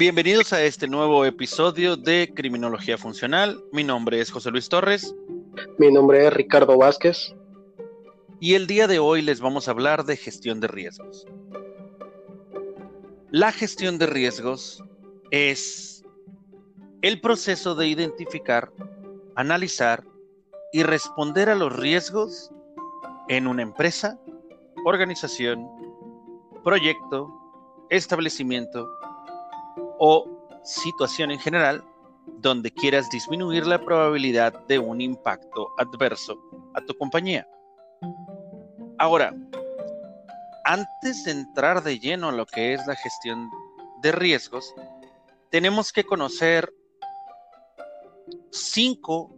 Bienvenidos a este nuevo episodio de Criminología Funcional. Mi nombre es José Luis Torres. Mi nombre es Ricardo Vázquez. Y el día de hoy les vamos a hablar de gestión de riesgos. La gestión de riesgos es el proceso de identificar, analizar y responder a los riesgos en una empresa, organización, proyecto, establecimiento o situación en general donde quieras disminuir la probabilidad de un impacto adverso a tu compañía. Ahora, antes de entrar de lleno a lo que es la gestión de riesgos, tenemos que conocer cinco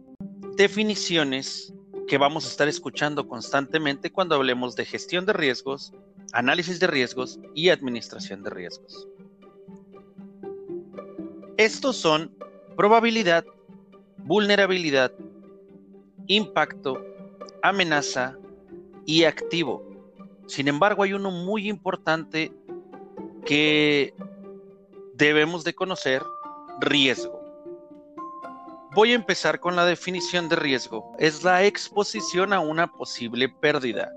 definiciones que vamos a estar escuchando constantemente cuando hablemos de gestión de riesgos, análisis de riesgos y administración de riesgos. Estos son probabilidad, vulnerabilidad, impacto, amenaza y activo. Sin embargo, hay uno muy importante que debemos de conocer, riesgo. Voy a empezar con la definición de riesgo. Es la exposición a una posible pérdida.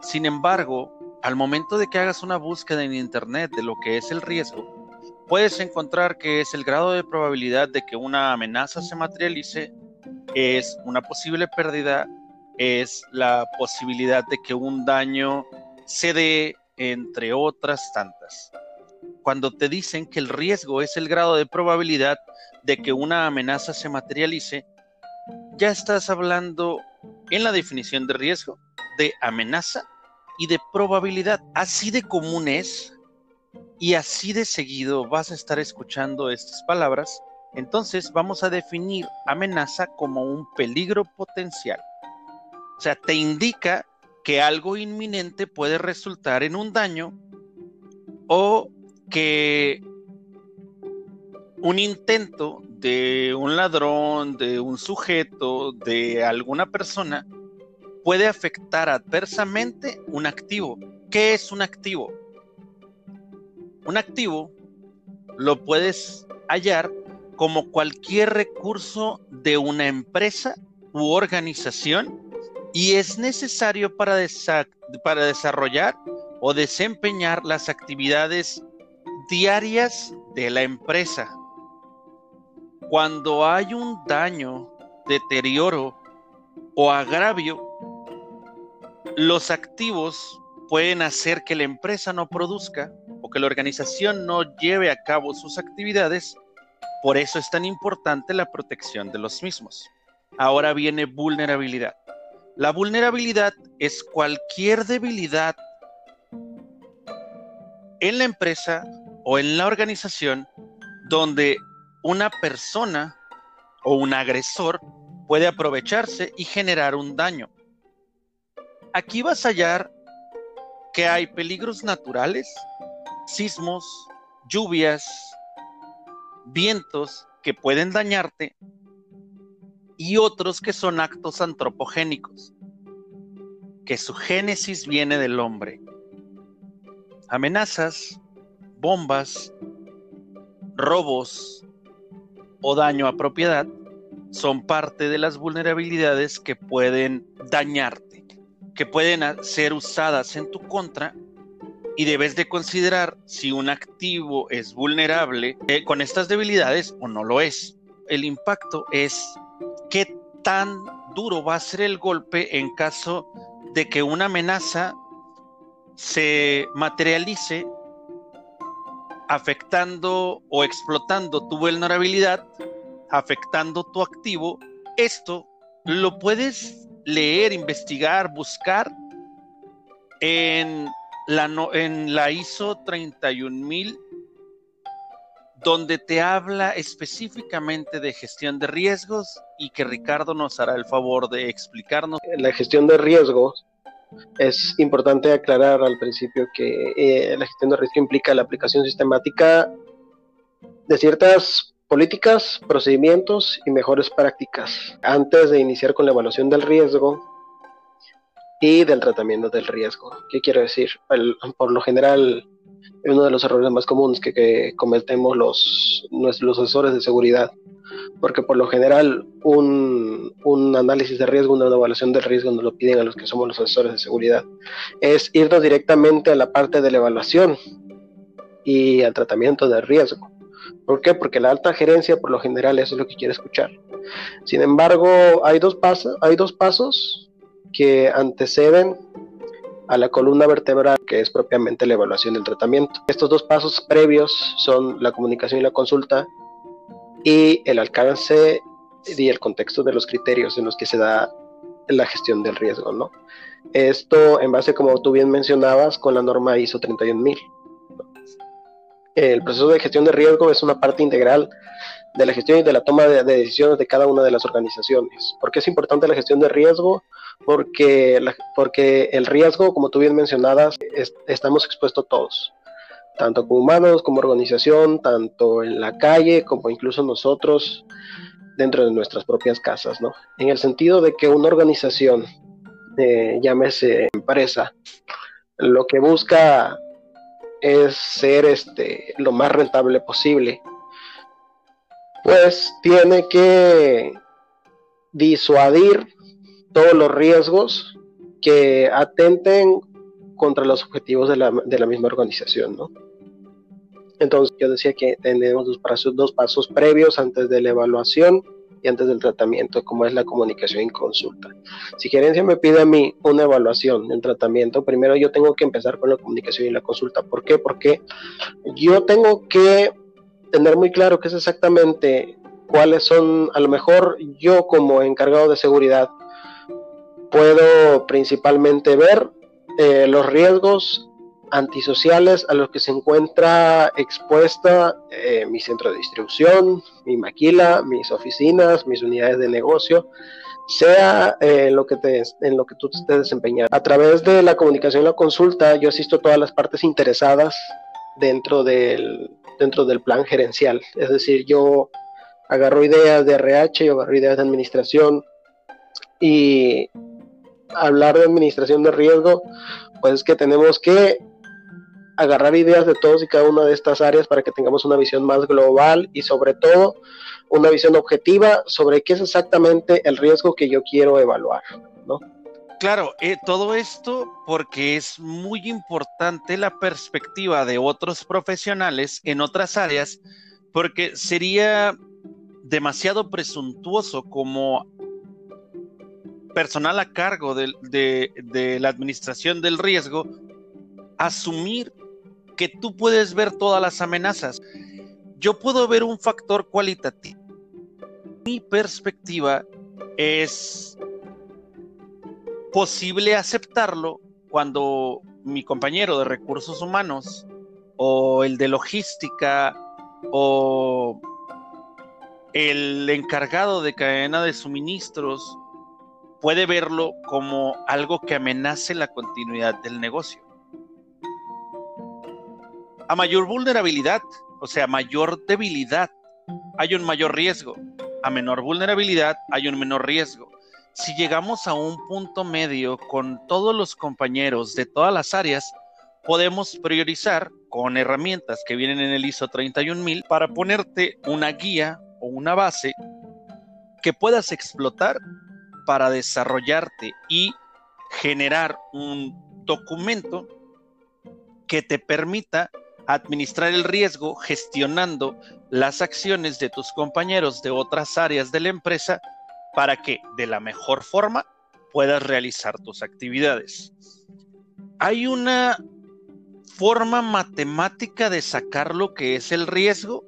Sin embargo, al momento de que hagas una búsqueda en Internet de lo que es el riesgo, puedes encontrar que es el grado de probabilidad de que una amenaza se materialice, es una posible pérdida, es la posibilidad de que un daño se dé, entre otras tantas. Cuando te dicen que el riesgo es el grado de probabilidad de que una amenaza se materialice, ya estás hablando en la definición de riesgo de amenaza y de probabilidad. Así de común es y así de seguido vas a estar escuchando estas palabras. Entonces vamos a definir amenaza como un peligro potencial. O sea, te indica que algo inminente puede resultar en un daño o que un intento de un ladrón, de un sujeto, de alguna persona, puede afectar adversamente un activo. ¿Qué es un activo? Un activo lo puedes hallar como cualquier recurso de una empresa u organización y es necesario para, desarrollar o desempeñar las actividades diarias de la empresa. Cuando hay un daño, deterioro o agravio, los activos pueden hacer que la empresa no produzca que la organización no lleve a cabo sus actividades. Por eso es tan importante la protección de los mismos. Ahora viene vulnerabilidad. La vulnerabilidad es cualquier debilidad en la empresa o en la organización donde una persona o un agresor puede aprovecharse y generar un daño. Aquí vas a hallar que hay peligros naturales, sismos, lluvias, vientos que pueden dañarte y otros que son actos antropogénicos, que su génesis viene del hombre. Amenazas, bombas, robos o daño a propiedad son parte de las vulnerabilidades que pueden dañarte, que pueden ser usadas en tu contra y debes de considerar si un activo es vulnerable eh, con estas debilidades o no lo es. El impacto es qué tan duro va a ser el golpe en caso de que una amenaza se materialice afectando o explotando tu vulnerabilidad, afectando tu activo. Esto lo puedes leer, investigar, buscar en la, en la ISO 31000 donde te habla específicamente de gestión de riesgos y que Ricardo nos hará el favor de explicarnos. La gestión de riesgos es importante aclarar al principio que eh, la gestión de riesgo implica la aplicación sistemática de ciertas políticas, procedimientos y mejores prácticas antes de iniciar con la evaluación del riesgo y del tratamiento del riesgo. ¿Qué quiero decir? por lo general, uno de los errores más comunes que, cometemos los, nuestros asesores de seguridad, porque por lo general un, un, análisis de riesgo, una evaluación de riesgo nos lo piden a los que somos los asesores de seguridad, es irnos directamente a la parte de la evaluación y al tratamiento de riesgo. ¿Por qué? Porque la alta gerencia por lo general eso es lo que quiere escuchar. Sin embargo, hay dos pasos, hay dos pasos que anteceden a la columna vertebral, que es propiamente la evaluación del tratamiento. Estos dos pasos previos son la comunicación y la consulta y el alcance y el contexto de los criterios en los que se da la gestión del riesgo, ¿no? Esto en base, como tú bien mencionabas, con la norma ISO 31000. El proceso de gestión de riesgo es una parte integral de la gestión y de la toma de, decisiones de cada una de las organizaciones. ¿Por qué es importante la gestión de riesgo? porque, porque el riesgo, como tú bien mencionabas, estamos expuestos todos, tanto como humanos, como organización, tanto en la calle, como incluso nosotros dentro de nuestras propias casas, ¿no? En el sentido de que una organización, eh, llámese empresa, lo que busca es ser este, lo más rentable posible, pues tiene que disuadir todos los riesgos que atenten contra los objetivos de la, de la misma organización, ¿no? Entonces yo decía que tenemos dos pasos, previos antes de la evaluación y antes del tratamiento, como es la comunicación y consulta. Si gerencia me pide a mí una evaluación en tratamiento, primero yo tengo que empezar con la comunicación y la consulta. ¿Por qué? Porque yo tengo que tener muy claro qué es exactamente cuáles son, a lo mejor yo como encargado de seguridad, puedo principalmente ver eh, los riesgos antisociales a los que se encuentra expuesta eh, mi centro de distribución, mi maquila, mis oficinas, mis unidades de negocio, sea eh, lo que te, en lo que tú te estés desempeñando. A través de la comunicación y la consulta, yo asisto a todas las partes interesadas dentro del, dentro del plan gerencial. Es decir, yo agarro ideas de RH, yo agarro ideas de administración y hablar de administración de riesgo, pues es que tenemos que agarrar ideas de todos y cada una de estas áreas para que tengamos una visión más global y sobre todo una visión objetiva sobre qué es exactamente el riesgo que yo quiero evaluar, ¿no? Claro, eh, todo esto porque es muy importante la perspectiva de otros profesionales en otras áreas, porque sería demasiado presuntuoso como personal a cargo de, la administración del riesgo asumir que tú puedes ver todas las amenazas. Yo puedo ver un factor cualitativo. Mi perspectiva es posible aceptarlo cuando mi compañero de recursos humanos o el de logística o el encargado de cadena de suministros puede verlo como algo que amenace la continuidad del negocio. A mayor vulnerabilidad, o sea, mayor debilidad, hay un mayor riesgo. A menor vulnerabilidad, hay un menor riesgo. Si llegamos a un punto medio con todos los compañeros de todas las áreas, podemos priorizar con herramientas que vienen en el ISO 31000 para ponerte una guía o una base que puedas explotar para desarrollarte y generar un documento que te permita administrar el riesgo gestionando las acciones de tus compañeros de otras áreas de la empresa para que de la mejor forma puedas realizar tus actividades. Hay una forma matemática de sacar lo que es el riesgo,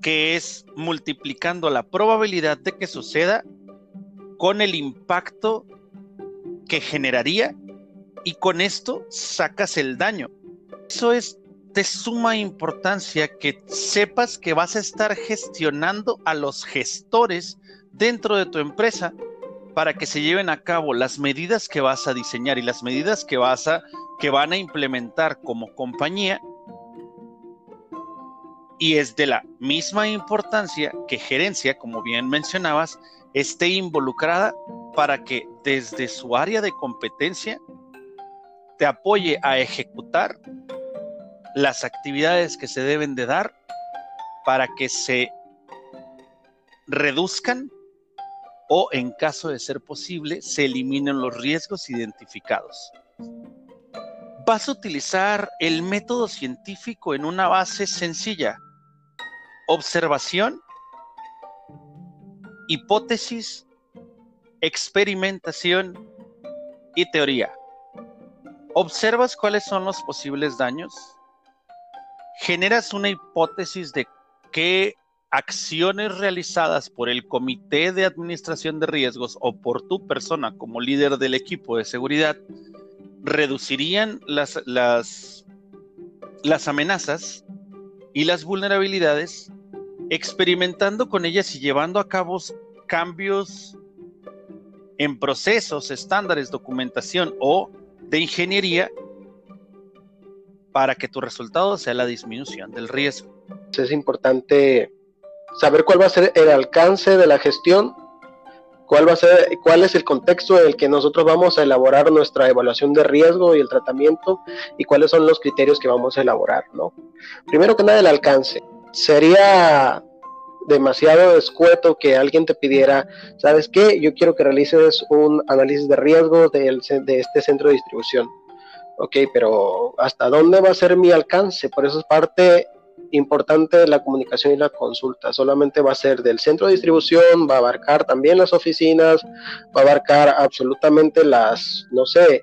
que es multiplicando la probabilidad de que suceda con el impacto que generaría y con esto sacas el daño. Eso es de suma importancia que sepas que vas a estar gestionando a los gestores dentro de tu empresa para que se lleven a cabo las medidas que vas a diseñar y las medidas que vas a que van a implementar como compañía. Y es de la misma importancia que gerencia, como bien mencionabas, esté involucrada para que desde su área de competencia te apoye a ejecutar las actividades que se deben de dar para que se reduzcan o en caso de ser posible se eliminen los riesgos identificados. Vas a utilizar el método científico en una base sencilla. Observación, hipótesis, experimentación y teoría. Observas cuáles son los posibles daños. Generas una hipótesis de qué acciones realizadas por el Comité de Administración de Riesgos o por tu persona como líder del equipo de seguridad reducirían las, las, las amenazas y las vulnerabilidades, experimentando con ellas y llevando a cabo cambios en procesos, estándares, documentación o de ingeniería para que tu resultado sea la disminución del riesgo. Es importante saber cuál va a ser el alcance de la gestión, cuál va a ser, cuál es el contexto en el que nosotros vamos a elaborar nuestra evaluación de riesgo y el tratamiento y cuáles son los criterios que vamos a elaborar, ¿no? Primero que nada el alcance. Sería demasiado escueto que alguien te pidiera, ¿sabes qué? Yo quiero que realices un análisis de riesgo de, de este centro de distribución. Ok, pero ¿hasta dónde va a ser mi alcance? Por eso es parte importante la comunicación y la consulta. Solamente va a ser del centro de distribución, va a abarcar también las oficinas, va a abarcar absolutamente las, no sé,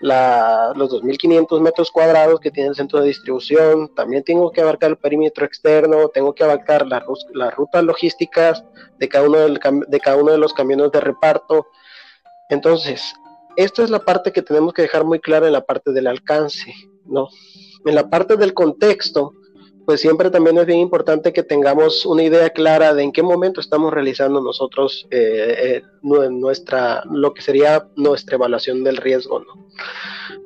la, los 2.500 metros cuadrados que tiene el centro de distribución. También tengo que abarcar el perímetro externo, tengo que abarcar las rutas logísticas de cada, uno de cada uno de los camiones de reparto. Entonces, esta es la parte que tenemos que dejar muy clara en la parte del alcance, ¿no? En la parte del contexto, pues siempre también es bien importante que tengamos una idea clara de en qué momento estamos realizando nosotros eh, eh, nuestra, lo que sería nuestra evaluación del riesgo, ¿no?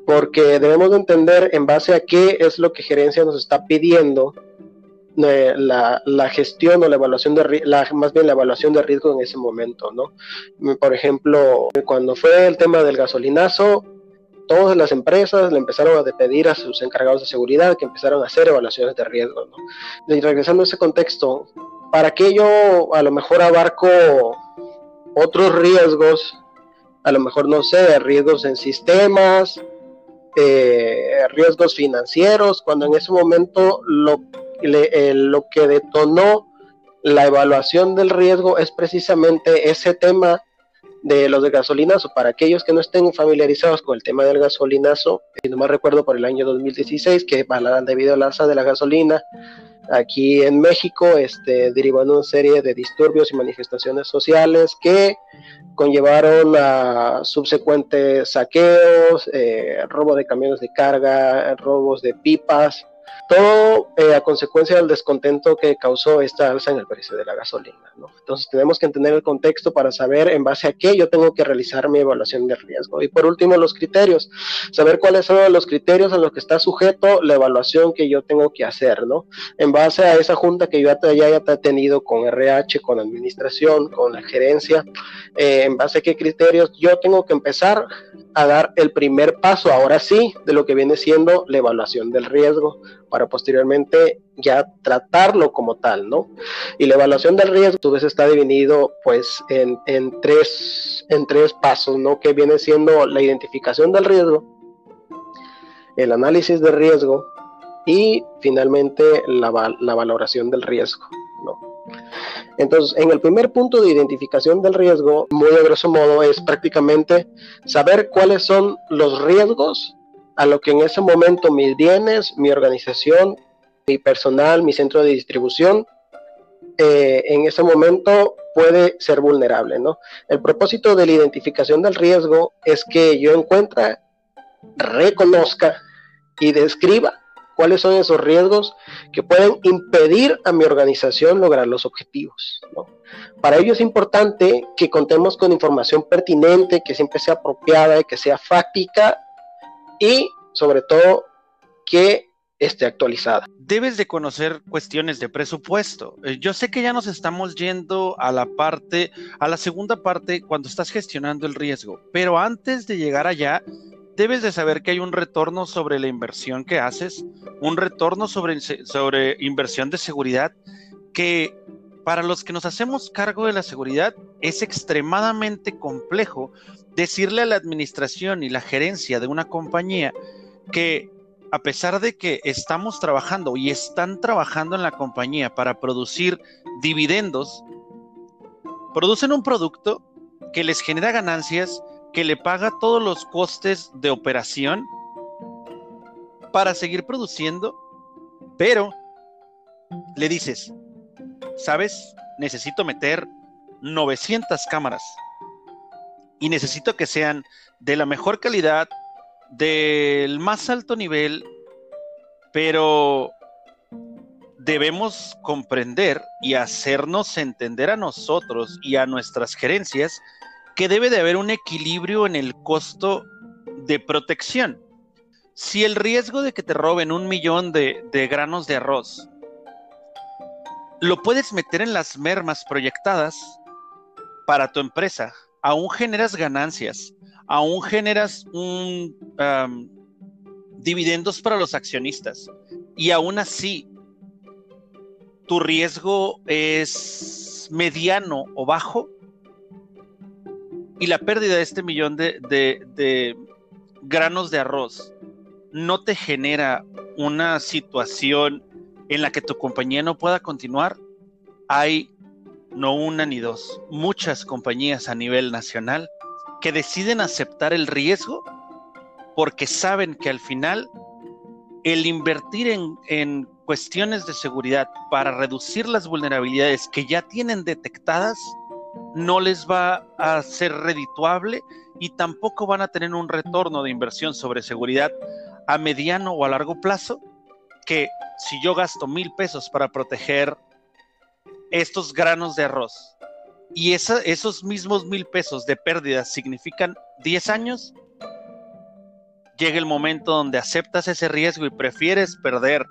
Porque debemos de entender en base a qué es lo que gerencia nos está pidiendo eh, la, la, gestión o la evaluación de la, más bien la evaluación de riesgo en ese momento, ¿no? Por ejemplo, cuando fue el tema del gasolinazo, todas las empresas le empezaron a pedir a sus encargados de seguridad que empezaron a hacer evaluaciones de riesgo. Y regresando a ese contexto, ¿para qué yo a lo mejor abarco otros riesgos? A lo mejor, no sé, riesgos en sistemas, eh, riesgos financieros, cuando en ese momento lo, eh, lo que detonó la evaluación del riesgo es precisamente ese tema de los de gasolinazo. Para aquellos que no estén familiarizados con el tema del gasolinazo, y no me recuerdo por el año 2016 que debido al alza de la gasolina aquí en México, este, derivando una serie de disturbios y manifestaciones sociales que conllevaron a subsecuentes saqueos, eh, robo de camiones de carga, robos de pipas, todo eh, a consecuencia del descontento que causó esta alza en el precio de la gasolina. Entonces tenemos que entender el contexto para saber en base a qué yo tengo que realizar mi evaluación de riesgo. Y por último, los criterios. Saber cuáles son los criterios a los que está sujeto la evaluación que yo tengo que hacer, ¿no? En base a esa junta que yo ya haya tenido con RH, con administración, con la gerencia, eh, en base a qué criterios yo tengo que empezar a dar el primer paso, ahora sí, de lo que viene siendo la evaluación del riesgo para posteriormente ya tratarlo como tal, ¿no? Y la evaluación del riesgo, a su vez, está dividido, pues, en, tres, en tres pasos, ¿no? Que viene siendo la identificación del riesgo, el análisis de riesgo y finalmente la, la valoración del riesgo, ¿no? Entonces, en el primer punto de identificación del riesgo, muy a grosso modo, es prácticamente saber cuáles son los riesgos a lo que en ese momento mis bienes, mi organización, mi personal, mi centro de distribución, eh, en ese momento puede ser vulnerable, ¿no? El propósito de la identificación del riesgo es que yo encuentre, reconozca y describa cuáles son esos riesgos que pueden impedir a mi organización lograr los objetivos. Para ello es importante que contemos con información pertinente, que siempre sea apropiada, que sea fáctica y sobre todo que esté actualizada. Debes de conocer cuestiones de presupuesto. Eh, yo sé que ya nos estamos yendo a la parte, a la segunda parte cuando estás gestionando el riesgo, pero antes de llegar allá, debes de saber que hay un retorno sobre la inversión que haces, un retorno sobre, sobre inversión de seguridad que para los que nos hacemos cargo de la seguridad es extremadamente complejo decirle a la administración y la gerencia de una compañía que a pesar de que estamos trabajando y están trabajando en la compañía para producir dividendos, producen un producto que les genera ganancias, que le paga todos los costes de operación para seguir produciendo, pero le dices, ¿sabes? Necesito meter 900 cámaras y necesito que sean de la mejor calidad, del más alto nivel, pero debemos comprender y hacernos entender a nosotros y a nuestras gerencias que debe de haber un equilibrio en el costo de protección. Si el riesgo de que te roben un millón de, de granos de arroz lo puedes meter en las mermas proyectadas para tu empresa, aún generas ganancias, aún generas un dividendos para los accionistas y aún así tu riesgo es mediano o bajo y la pérdida de este millón de, de granos de arroz no te genera una situación en la que tu compañía no pueda continuar, hay no una ni dos, muchas compañías a nivel nacional que deciden aceptar el riesgo porque saben que al final el invertir en, en, cuestiones de seguridad para reducir las vulnerabilidades que ya tienen detectadas no les va a ser redituable y tampoco van a tener un retorno de inversión sobre seguridad a mediano o a largo plazo que si yo gasto mil pesos para proteger estos granos de arroz y esos mismos mil pesos de pérdidas significan 10 años, llega el momento donde aceptas ese riesgo y prefieres perder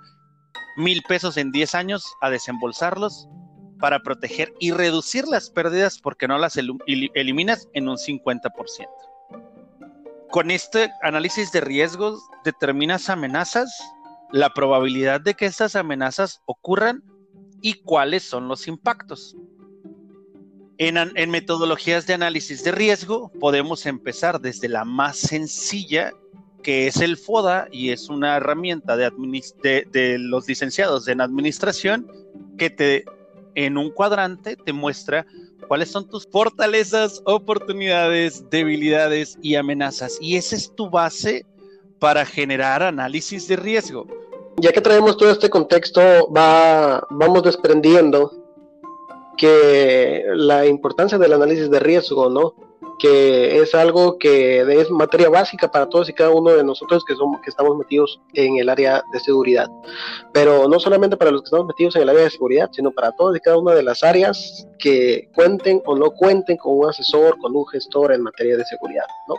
mil pesos en 10 años a desembolsarlos para proteger y reducir las pérdidas porque no las eliminas en un 50%. Con este análisis de riesgos determinas amenazas la probabilidad de que estas amenazas ocurran y cuáles son los impactos. En, metodologías de análisis de riesgo podemos empezar desde la más sencilla, que es el FODA, y es una herramienta de, los licenciados en administración que te en un cuadrante te muestra cuáles son tus fortalezas, oportunidades, debilidades y amenazas. Y esa es tu base para generar análisis de riesgo. Ya que traemos todo este contexto, va, vamos desprendiendo que la importancia del análisis de riesgo, ¿no? Que es algo que es materia básica para todos y cada uno de nosotros que somos que estamos metidos en el área de seguridad. Pero no solamente para los que estamos metidos en el área de seguridad, sino para todos y cada una de las áreas que cuenten o no cuenten con un asesor, con un gestor en materia de seguridad, ¿no?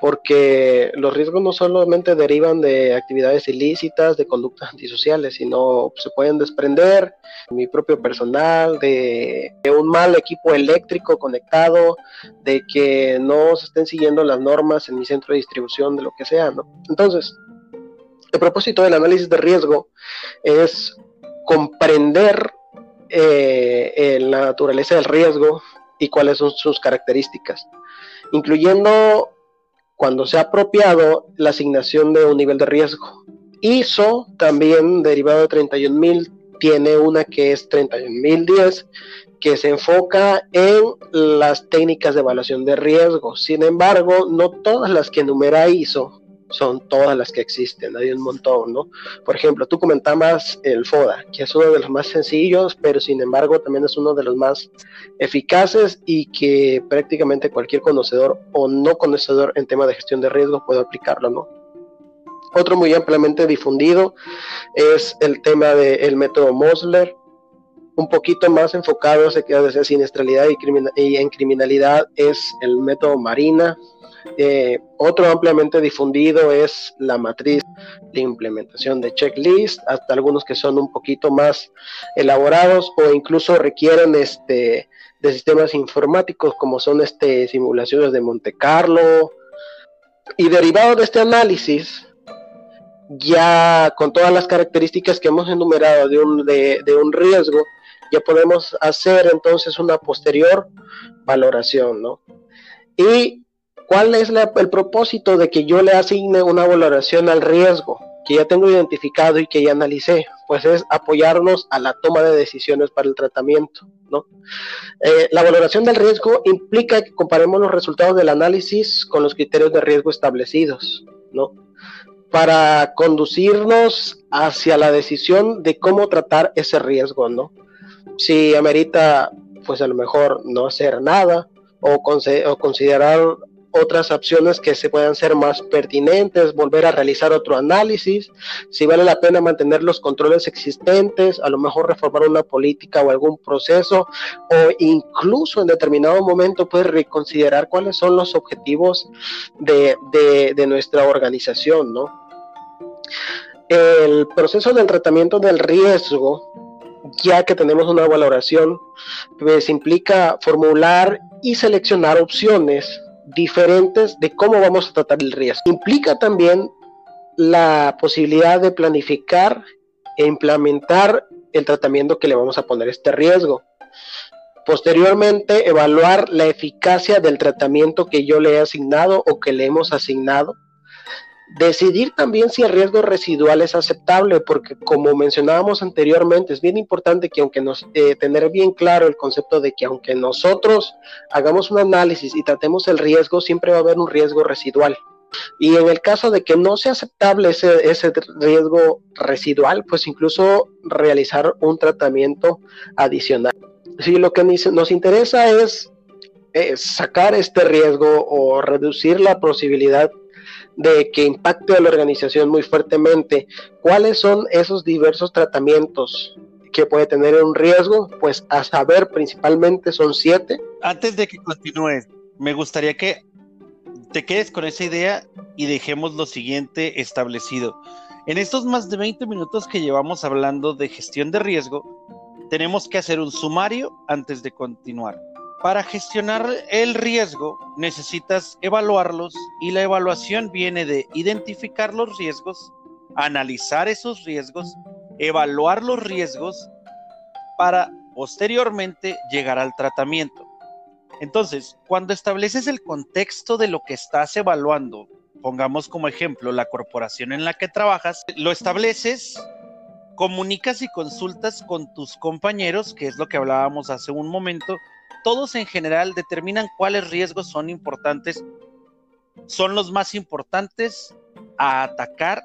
Porque los riesgos no solamente derivan de actividades ilícitas, de conductas antisociales, sino se pueden desprender mi propio personal, de, de un mal equipo eléctrico conectado, de que no se estén siguiendo las normas en mi centro de distribución de lo que sea, ¿no? Entonces, el propósito del análisis de riesgo es comprender eh, la naturaleza del riesgo y cuáles son sus características, incluyendo cuando se ha apropiado la asignación de un nivel de riesgo. ISO, también derivado de 31000, tiene una que es 31010 que se enfoca en las técnicas de evaluación de riesgo. Sin embargo, no todas las que enumera ISO son todas las que existen, hay un montón, ¿no? Por ejemplo, tú comentabas el FODA, que es uno de los más sencillos, pero sin embargo también es uno de los más eficaces y que prácticamente cualquier conocedor o no conocedor en tema de gestión de riesgo puede aplicarlo, ¿no? Otro muy ampliamente difundido es el tema del método Mosler, un poquito más enfocado hacia siniestralidad y, en criminalidad es el método Marina. Eh, otro ampliamente difundido es la matriz de implementación de checklist, hasta algunos que son un poquito más elaborados o incluso requieren este, de sistemas informáticos como son este, simulaciones de Monte Carlo, Y derivado de este análisis, ya con todas las características que hemos enumerado de un, de, un riesgo, ya podemos hacer entonces una posterior valoración, ¿no? Y cuál es el propósito de que yo le asigne una valoración al riesgo que ya tengo identificado y que ya analicé, pues es apoyarnos a la toma de decisiones para el tratamiento, ¿no? Eh, la valoración del riesgo implica que comparemos los resultados del análisis con los criterios de riesgo establecidos, ¿no? para conducirnos hacia la decisión de cómo tratar ese riesgo, ¿no? Si amerita, pues a lo mejor no hacer nada o, considerar otras opciones que se puedan ser más pertinentes, volver a realizar otro análisis, si vale la pena mantener los controles existentes, a lo mejor reformar una política o algún proceso, o incluso en determinado momento pues reconsiderar cuáles son los objetivos de, de nuestra organización, ¿no? El proceso del tratamiento del riesgo ya que tenemos una valoración, pues implica formular y seleccionar opciones diferentes de cómo vamos a tratar el riesgo. Implica también la posibilidad de planificar e implementar el tratamiento que le vamos a poner a este riesgo. Posteriormente, evaluar la eficacia del tratamiento que yo le he asignado o que le hemos asignado. Decidir también si el riesgo residual es aceptable, porque como mencionábamos anteriormente, es bien importante que aunque nos eh, tener bien claro el concepto de que aunque nosotros hagamos un análisis y tratemos el riesgo, siempre va a haber un riesgo residual. Y en el caso de que no sea aceptable ese, ese riesgo residual, pues incluso realizar un tratamiento adicional. Si lo que nos interesa es sacar este riesgo o reducir la posibilidad de que impacte a la organización muy fuertemente. ¿Cuáles son esos diversos tratamientos que puede tener un riesgo? Pues a saber, principalmente son siete. Antes de que continúes, me gustaría que te quedes con esa idea y dejemos lo siguiente establecido. En estos más de 20 minutos que llevamos hablando de gestión de riesgo, tenemos que hacer un sumario antes de continuar. Para gestionar el riesgo necesitas evaluarlos y la evaluación viene de identificar los riesgos, analizar esos riesgos, evaluar los riesgos para posteriormente llegar al tratamiento. Entonces, cuando estableces el contexto de lo que estás evaluando, pongamos como ejemplo la corporación en la que trabajas, lo estableces, comunicas y consultas con tus compañeros, que es lo que hablábamos hace un momento, todos en general determinan cuáles riesgos son importantes, son los más importantes a atacar,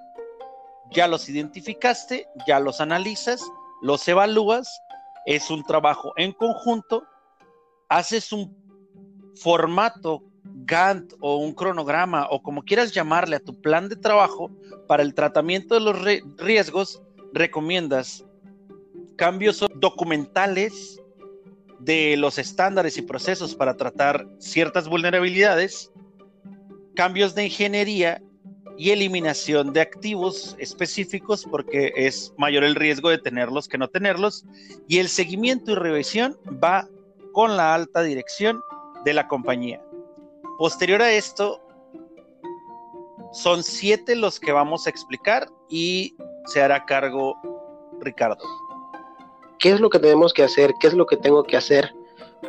ya los identificaste, ya los analizas, los evalúas, es un trabajo en conjunto, haces un formato Gantt o un cronograma o como quieras llamarle a tu plan de trabajo para el tratamiento de los riesgos, recomiendas cambios documentales de los estándares y procesos para tratar ciertas vulnerabilidades, cambios de ingeniería y eliminación de activos específicos porque es mayor el riesgo de tenerlos que no tenerlos y el seguimiento y revisión va con la alta dirección de la compañía. Posterior a esto, son siete los que vamos a explicar y se hará cargo Ricardo qué es lo que tenemos que hacer, qué es lo que tengo que hacer,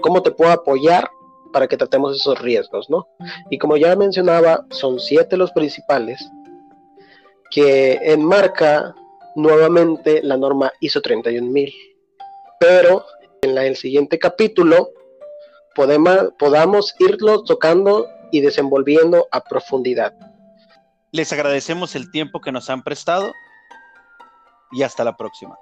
cómo te puedo apoyar para que tratemos esos riesgos, ¿no? Y como ya mencionaba, son siete los principales que enmarca nuevamente la norma ISO 31000. Pero en el siguiente capítulo podemos, podamos irlo tocando y desenvolviendo a profundidad. Les agradecemos el tiempo que nos han prestado y hasta la próxima.